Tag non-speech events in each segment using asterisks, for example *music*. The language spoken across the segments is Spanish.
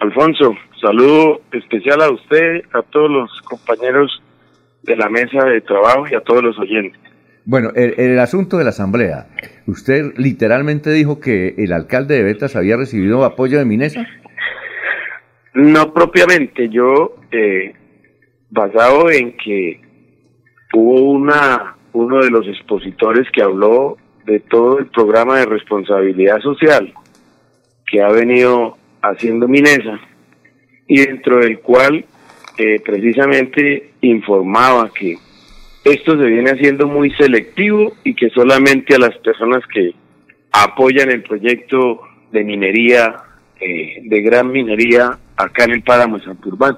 Alfonso, saludo especial a usted, a todos los compañeros de la mesa de trabajo y a todos los oyentes. Bueno, el, el, asunto de la asamblea. ¿Usted literalmente dijo que el alcalde de Betas había recibido apoyo de Minesa? No propiamente. Yo, eh, basado en que hubo una uno de los expositores que habló de todo el programa de responsabilidad social que ha venido haciendo Minesa y dentro del cual eh, precisamente informaba que esto se viene haciendo muy selectivo y que solamente a las personas que apoyan el proyecto de minería, eh, de gran minería acá en el páramo de Santurbán.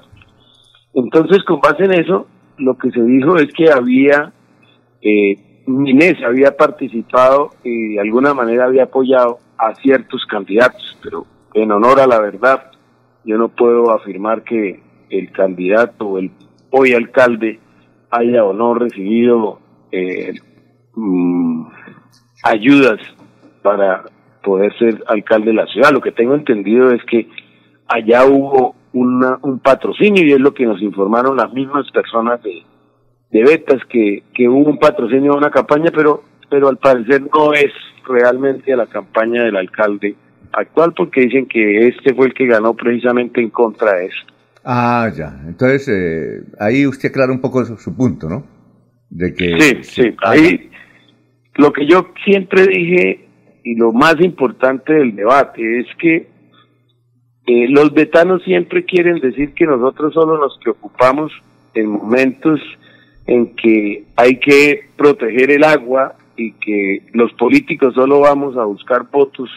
Entonces, con base en eso, lo que se dijo es que había, eh, Minesa había participado y de alguna manera había apoyado a ciertos candidatos, pero en honor a la verdad, yo no puedo afirmar que el candidato o el hoy alcalde haya o no recibido eh, mm, ayudas para poder ser alcalde de la ciudad. Lo que tengo entendido es que allá hubo una, un patrocinio y es lo que nos informaron las mismas personas de, de Betas que, que hubo un patrocinio de una campaña, pero, pero al parecer no es realmente a la campaña del alcalde actual porque dicen que este fue el que ganó precisamente en contra de eso. Ah, ya. Entonces, eh, ahí usted aclara un poco su, punto, ¿no? De que, sí, sí. Ahí lo que yo siempre dije y lo más importante del debate es que eh, los betanos siempre quieren decir que nosotros solo nos preocupamos en momentos en que hay que proteger el agua y que los políticos solo vamos a buscar votos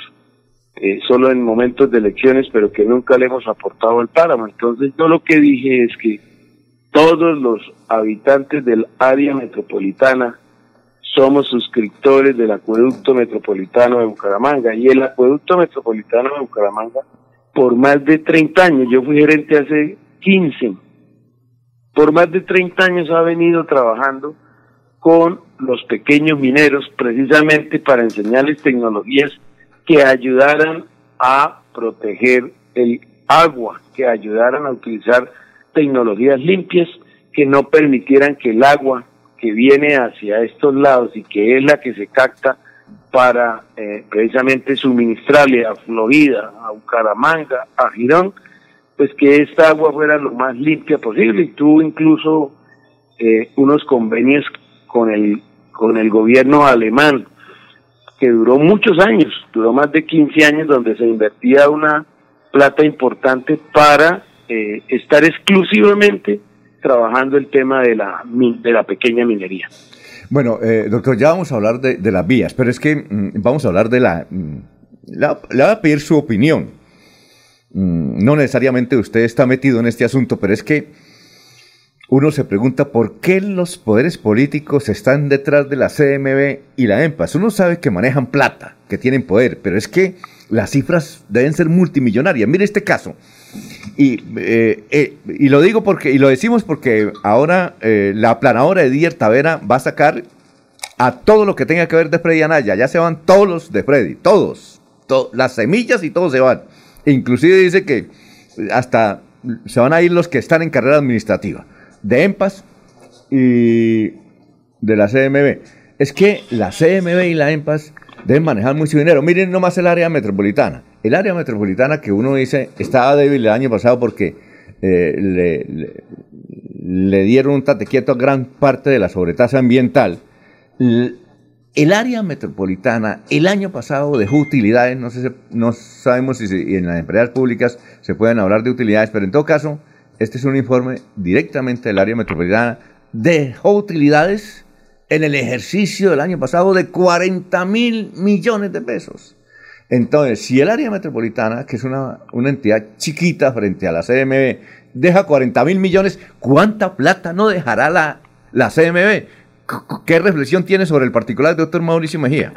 eh, solo en momentos de elecciones, pero que nunca le hemos aportado al páramo. Entonces yo lo que dije es que todos los habitantes del área metropolitana somos suscriptores del acueducto metropolitano de Bucaramanga y el acueducto metropolitano de Bucaramanga por más de 30 años, yo fui gerente hace 15, por más de 30 años ha venido trabajando con los pequeños mineros precisamente para enseñarles tecnologías que ayudaran a proteger el agua, que ayudaran a utilizar tecnologías limpias que no permitieran que el agua que viene hacia estos lados y que es la que se capta para eh, precisamente suministrarle a Florida, a Bucaramanga, a Girón, pues que esta agua fuera lo más limpia posible. Y tuvo incluso eh, unos convenios con el con el gobierno alemán que duró muchos años, duró más de 15 años donde se invertía una plata importante para eh, estar exclusivamente trabajando el tema de la, de la pequeña minería. Bueno, eh, doctor, ya vamos a hablar de, las vías, pero es que mm, vamos a hablar de la, mm. Le voy a pedir su opinión. Mm, no necesariamente usted está metido en este asunto, pero es que uno se pregunta por qué los poderes políticos están detrás de la CMB y la EMPAS. Uno sabe que manejan plata, que tienen poder, pero es que las cifras deben ser multimillonarias. Mire este caso. Y, eh, eh, y lo digo porque, y lo decimos porque ahora eh, la planadora de Díaz Tavera va a sacar a todo lo que tenga que ver de Freddy Anaya. Ya se van todos los de Freddy, todos. las semillas y todos se van. inclusive dice que hasta se van a ir los que están en carrera administrativa de EMPAS y de la CMB. Es que la CMB y la EMPAS deben manejar mucho dinero. Miren nomás el área metropolitana. El área metropolitana que uno dice estaba débil el año pasado porque eh, le, dieron un tate quieto a gran parte de la sobretasa ambiental. El área metropolitana el año pasado dejó utilidades, no, sé, no sabemos si en las empresas públicas se pueden hablar de utilidades, pero en todo caso este es un informe directamente del área metropolitana. Dejó utilidades en el ejercicio del año pasado de 40 mil millones de pesos. Entonces, si el área metropolitana, que es una, una entidad chiquita frente a la CMB, deja 40 mil millones, ¿cuánta plata no dejará la, la CMB? ¿Qué reflexión tiene sobre el particular doctor Mauricio Mejía?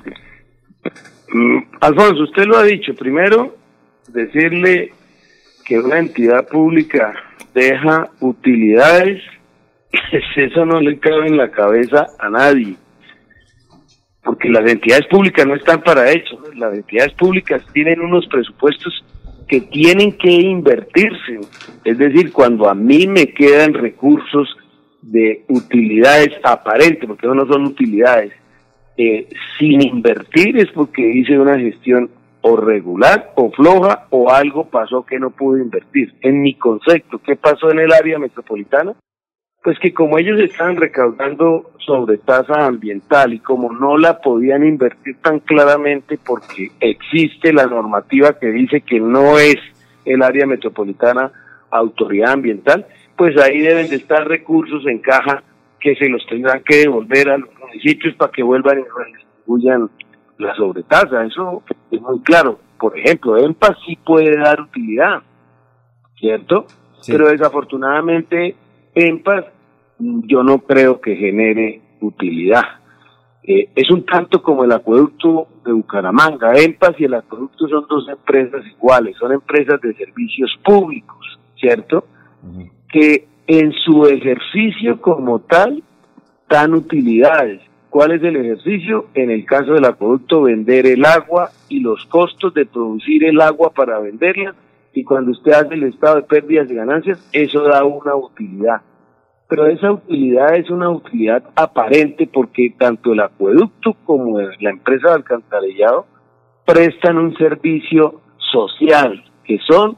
Mm, Alfonso, usted lo ha dicho. Primero, decirle que una entidad pública deja utilidades, *laughs* eso no le cabe en la cabeza a nadie. Porque las entidades públicas no están para eso. Las entidades públicas tienen unos presupuestos que tienen que invertirse. Es decir, cuando a mí me quedan recursos de utilidades aparentes, porque no son utilidades, eh, sin invertir es porque hice una gestión o regular o floja o algo pasó que no pude invertir. En mi concepto, ¿qué pasó en el área metropolitana? Pues que como ellos estaban recaudando sobre tasa ambiental y como no la podían invertir tan claramente porque existe la normativa que dice que no es el área metropolitana autoridad ambiental, pues ahí deben de estar recursos en caja que se los tendrán que devolver a los municipios para que vuelvan y redistribuyan la sobretasa. Eso es muy claro. Por ejemplo, EMPA sí puede dar utilidad, ¿cierto? Pero desafortunadamente EMPA yo no creo que genere utilidad. Eh, es un tanto como el acueducto de Bucaramanga. EMPAS y el acueducto son dos empresas iguales, son empresas de servicios públicos, ¿cierto? Que en su ejercicio como tal dan utilidades. ¿Cuál es el ejercicio? En el caso del acueducto, vender el agua y los costos de producir el agua para venderla. Y cuando usted hace el estado de pérdidas y ganancias, eso da una utilidad. Pero esa utilidad es una utilidad aparente porque tanto el acueducto como la empresa de alcantarillado prestan un servicio social, que son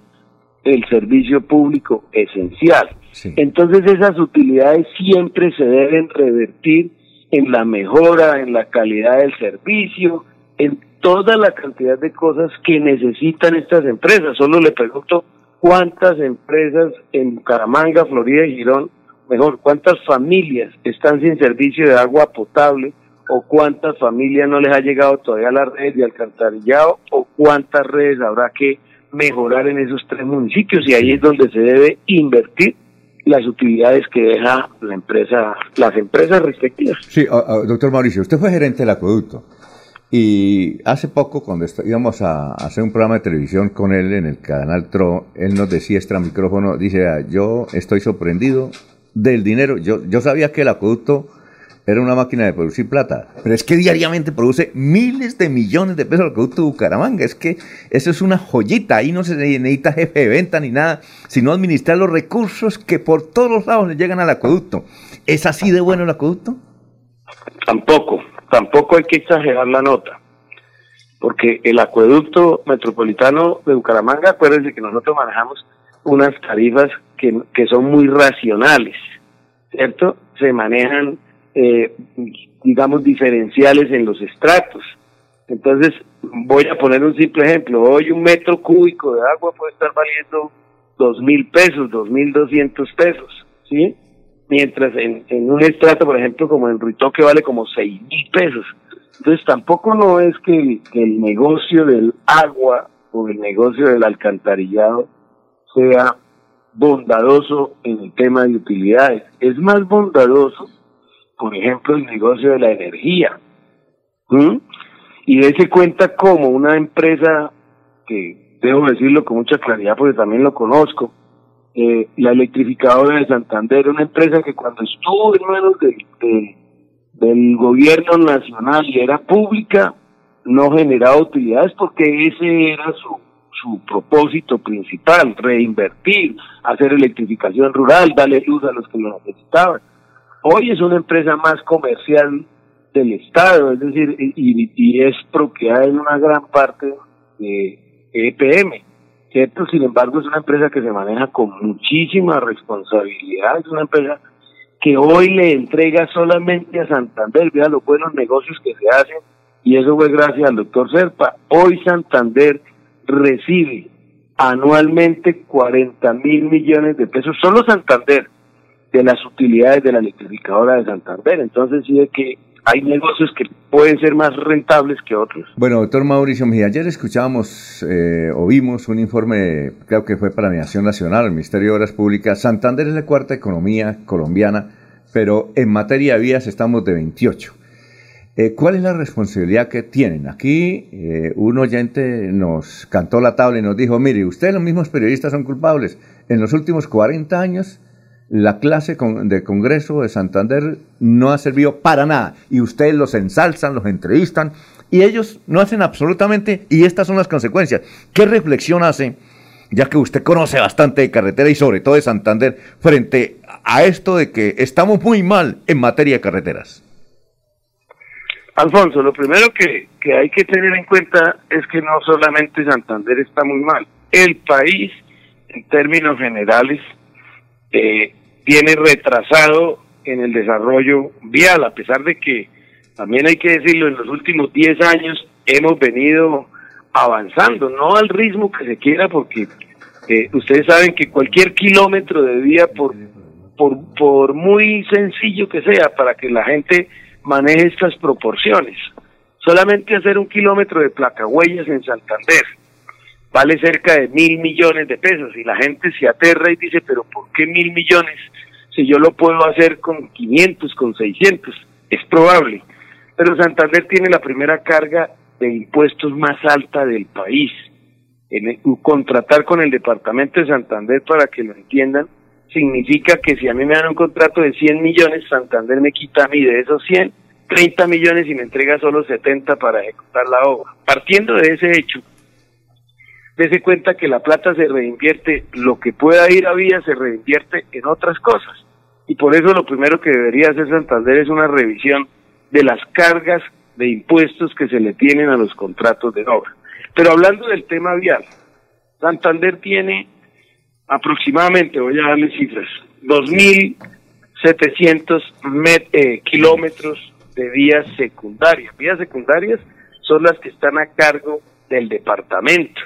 el servicio público esencial. Entonces esas utilidades siempre se deben revertir en la mejora, en la calidad del servicio, en toda la cantidad de cosas que necesitan estas empresas. Solo le pregunto cuántas empresas en Bucaramanga, Florida y Girón, mejor, cuántas familias están sin servicio de agua potable o cuántas familias no les ha llegado todavía la red de alcantarillado o cuántas redes habrá que mejorar en esos tres municipios y ahí es donde se debe invertir las utilidades que deja la empresa, las empresas respectivas. Sí, doctor Mauricio, usted fue gerente del acueducto y hace poco cuando íbamos a hacer un programa de televisión con él en el canal TRO, él nos decía extra micrófono, dice, ah, yo estoy sorprendido del dinero, yo, yo sabía que el acueducto era una máquina de producir plata. Pero es que diariamente produce miles de millones de pesos el acueducto de Bucaramanga. Es que eso es una joyita. Ahí no se necesita jefe de venta ni nada, sino administrar los recursos que por todos los lados le llegan al acueducto. ¿Es así de bueno el acueducto? Tampoco, tampoco hay que exagerar la nota. Porque el acueducto metropolitano de Bucaramanga, acuérdense que nosotros manejamos unas tarifas que, que son muy racionales, ¿cierto? Se manejan eh, digamos, diferenciales en los estratos. Entonces, voy a poner un simple ejemplo. Hoy un metro cúbico de agua puede estar valiendo dos mil pesos, dos mil doscientos pesos, ¿sí? Mientras en, en, un estrato, por ejemplo, como en Ruitoque vale como seis mil pesos. Entonces, tampoco no es que el negocio del agua o el negocio del alcantarillado sea bondadoso en el tema de utilidades. Es más bondadoso por ejemplo, el negocio de la energía. Y dése cuenta como una empresa, que debo decirlo con mucha claridad porque también lo conozco, eh, la electrificadora de Santander, una empresa que cuando estuvo en manos del gobierno nacional y era pública, no generaba utilidades porque ese era su, su propósito principal, reinvertir, hacer electrificación rural, darle luz a los que lo necesitaban. Hoy es una empresa más comercial del Estado, es decir, y, es propiedad en una gran parte de EPM, ¿cierto? Sin embargo, es una empresa que se maneja con muchísima responsabilidad, es una empresa que hoy le entrega solamente a Santander, vea los buenos negocios que se hacen, y eso fue gracias al doctor Serpa. Hoy Santander recibe anualmente 40 mil millones de pesos, solo Santander, de las utilidades de la electrificadora de Santander. Entonces sí que hay negocios que pueden ser más rentables que otros. Bueno, doctor Mauricio Mejía, ayer escuchábamos eh, o vimos un informe, creo que fue para Nación Nacional, el Ministerio de Obras Públicas. Santander es la cuarta economía colombiana, pero en materia de vías estamos de 28. Eh, ¿Cuál es la responsabilidad que tienen? Aquí eh, un oyente nos cantó la tabla y nos dijo, mire, ustedes los mismos periodistas son culpables. En los últimos 40 años la clase de Congreso de Santander no ha servido para nada. Y ustedes los ensalzan, los entrevistan, y ellos no hacen absolutamente, y estas son las consecuencias. ¿Qué reflexión hace ya que usted conoce bastante de carretera y sobre todo de Santander, frente a esto de que estamos muy mal en materia de carreteras? Alfonso, lo primero que, hay que tener en cuenta es que no solamente Santander está muy mal, el país en términos generales eh, viene retrasado en el desarrollo vial, a pesar de que también hay que decirlo, en los últimos 10 años hemos venido avanzando, no al ritmo que se quiera, porque eh, ustedes saben que cualquier kilómetro de vía, por, por, muy sencillo que sea, para que la gente maneje estas proporciones, solamente hacer un kilómetro de placahuellas en Santander vale cerca de mil millones de pesos y la gente se aterra y dice, pero ¿por qué mil millones si yo lo puedo hacer con 500, con 600? Es probable, pero Santander tiene la primera carga de impuestos más alta del país. En contratar con el departamento de Santander, para que lo entiendan, significa que si a mí me dan un contrato de 100 millones, Santander me quita a mí de esos 100, 30 millones y me entrega solo 70 para ejecutar la obra. Partiendo de ese hecho, dése cuenta que la plata se reinvierte, lo que pueda ir a vía se reinvierte en otras cosas. Y por eso lo primero que debería hacer Santander es una revisión de las cargas de impuestos que se le tienen a los contratos de obra. Pero hablando del tema vial, Santander tiene aproximadamente, voy a darle cifras, 2.700 eh, kilómetros de vías secundarias. Vías secundarias son las que están a cargo del departamento.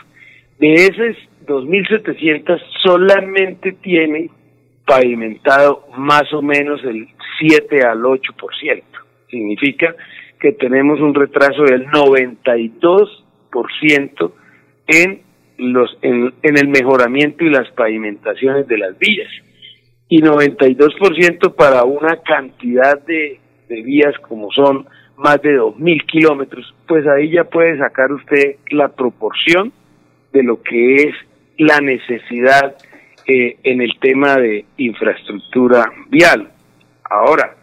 De esas 2.700 solamente tiene pavimentado más o menos el 7 al 8%. Significa que tenemos un retraso del 92% en los en, en el mejoramiento y las pavimentaciones de las vías y 92% para una cantidad de, de vías como son más de 2.000 kilómetros, pues ahí ya puede sacar usted la proporción de lo que es la necesidad eh, en el tema de infraestructura vial. Ahora,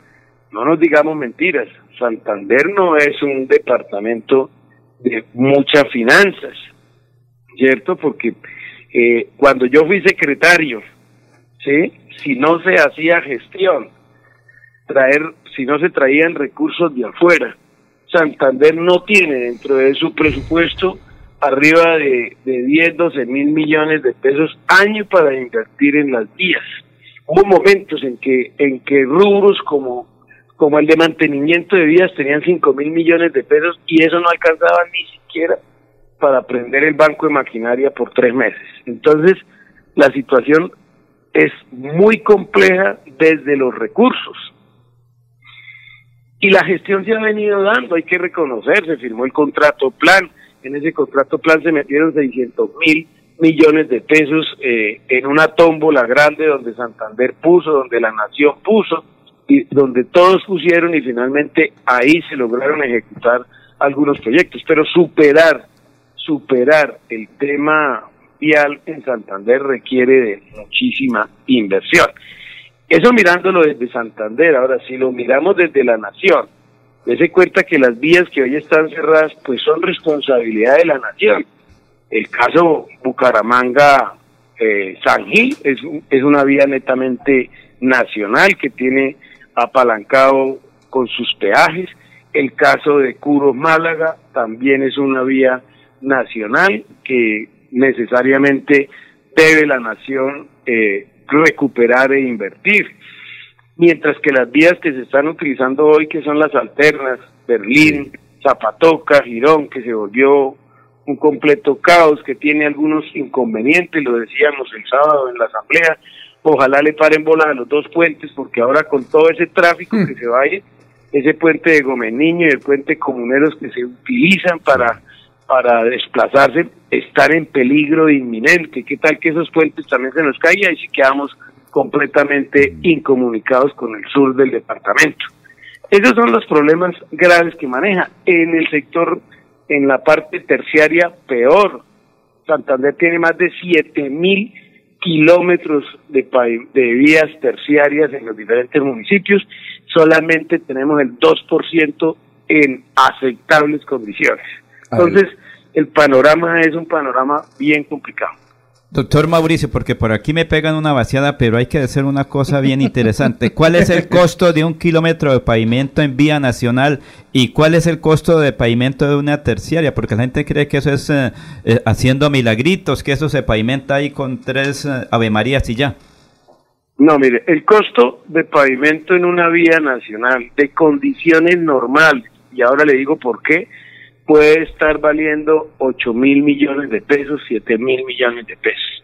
no nos digamos mentiras, Santander no es un departamento de muchas finanzas, ¿cierto? Porque eh, cuando yo fui secretario, ¿sí? Si no se hacía gestión, traer, si no se traían recursos de afuera, Santander no tiene dentro de su presupuesto arriba de, de 10, 12 mil millones de pesos año para invertir en las vías. Hubo momentos en que, en que rubros como, como el de mantenimiento de vías tenían 5 mil millones de pesos y eso no alcanzaba ni siquiera para prender el banco de maquinaria por tres meses. Entonces, la situación es muy compleja desde los recursos. Y la gestión se ha venido dando, hay que reconocer, se firmó el contrato plan, en ese contrato plan se metieron 600 mil millones de pesos eh, en una tómbola grande donde Santander puso, donde la Nación puso, y donde todos pusieron y finalmente ahí se lograron ejecutar algunos proyectos. Pero superar, superar el tema vial en Santander requiere de muchísima inversión. Eso mirándolo desde Santander, ahora si lo miramos desde la Nación, Dese cuenta que las vías que hoy están cerradas pues son responsabilidad de la nación. El caso Bucaramanga eh, San Gil es, es una vía netamente nacional que tiene apalancado con sus peajes. El caso de Curos Málaga también es una vía nacional que necesariamente debe la nación eh, recuperar e invertir mientras que las vías que se están utilizando hoy, que son las alternas, Berlín, Zapatoca, Girón, que se volvió un completo caos, que tiene algunos inconvenientes, lo decíamos el sábado en la asamblea, ojalá le paren bola a los dos puentes, porque ahora con todo ese tráfico mm. que se vaya, ese puente de Gomeniño y el puente Comuneros que se utilizan para, para desplazarse, están en peligro inminente. ¿Qué tal que esos puentes también se nos caigan y si quedamos completamente incomunicados con el sur del departamento. Esos son los problemas graves que maneja. En el sector, en la parte terciaria, peor. Santander tiene más de siete mil kilómetros de, de vías terciarias en los diferentes municipios. Solamente tenemos el 2% en aceptables condiciones. Entonces, el panorama es un panorama bien complicado. Doctor Mauricio, porque por aquí me pegan una vaciada, pero hay que hacer una cosa bien interesante. ¿Cuál es el costo de un kilómetro de pavimento en vía nacional y cuál es el costo de pavimento de una terciaria? Porque la gente cree que eso es eh, eh, haciendo milagritos, que eso se pavimenta ahí con tres uh, Ave Marías y ya. No, mire, el costo de pavimento en una vía nacional de condiciones normales, y ahora le digo por qué, puede estar valiendo 8 mil millones de pesos, 7 mil millones de pesos.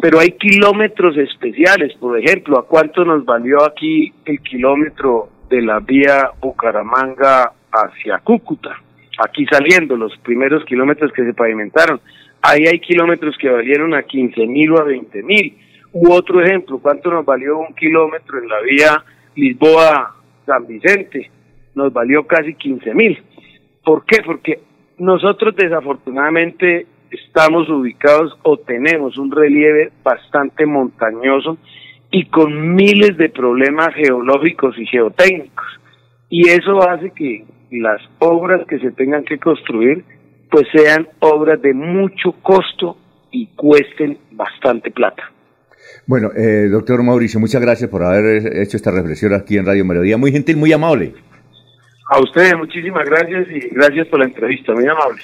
Pero hay kilómetros especiales, por ejemplo, ¿a cuánto nos valió aquí el kilómetro de la vía Bucaramanga hacia Cúcuta? Aquí saliendo, los primeros kilómetros que se pavimentaron. Ahí hay kilómetros que valieron a 15 mil o a 20 mil. U otro ejemplo, ¿cuánto nos valió un kilómetro en la vía Lisboa-San Vicente? Nos valió casi 15 mil. ¿Por qué? Porque nosotros desafortunadamente estamos ubicados o tenemos un relieve bastante montañoso y con miles de problemas geológicos y geotécnicos. Y eso hace que las obras que se tengan que construir pues sean obras de mucho costo y cuesten bastante plata. Bueno, eh, doctor Mauricio, muchas gracias por haber hecho esta reflexión aquí en Radio Melodía. Muy gentil, muy amable. A ustedes muchísimas gracias y gracias por la entrevista, muy amable.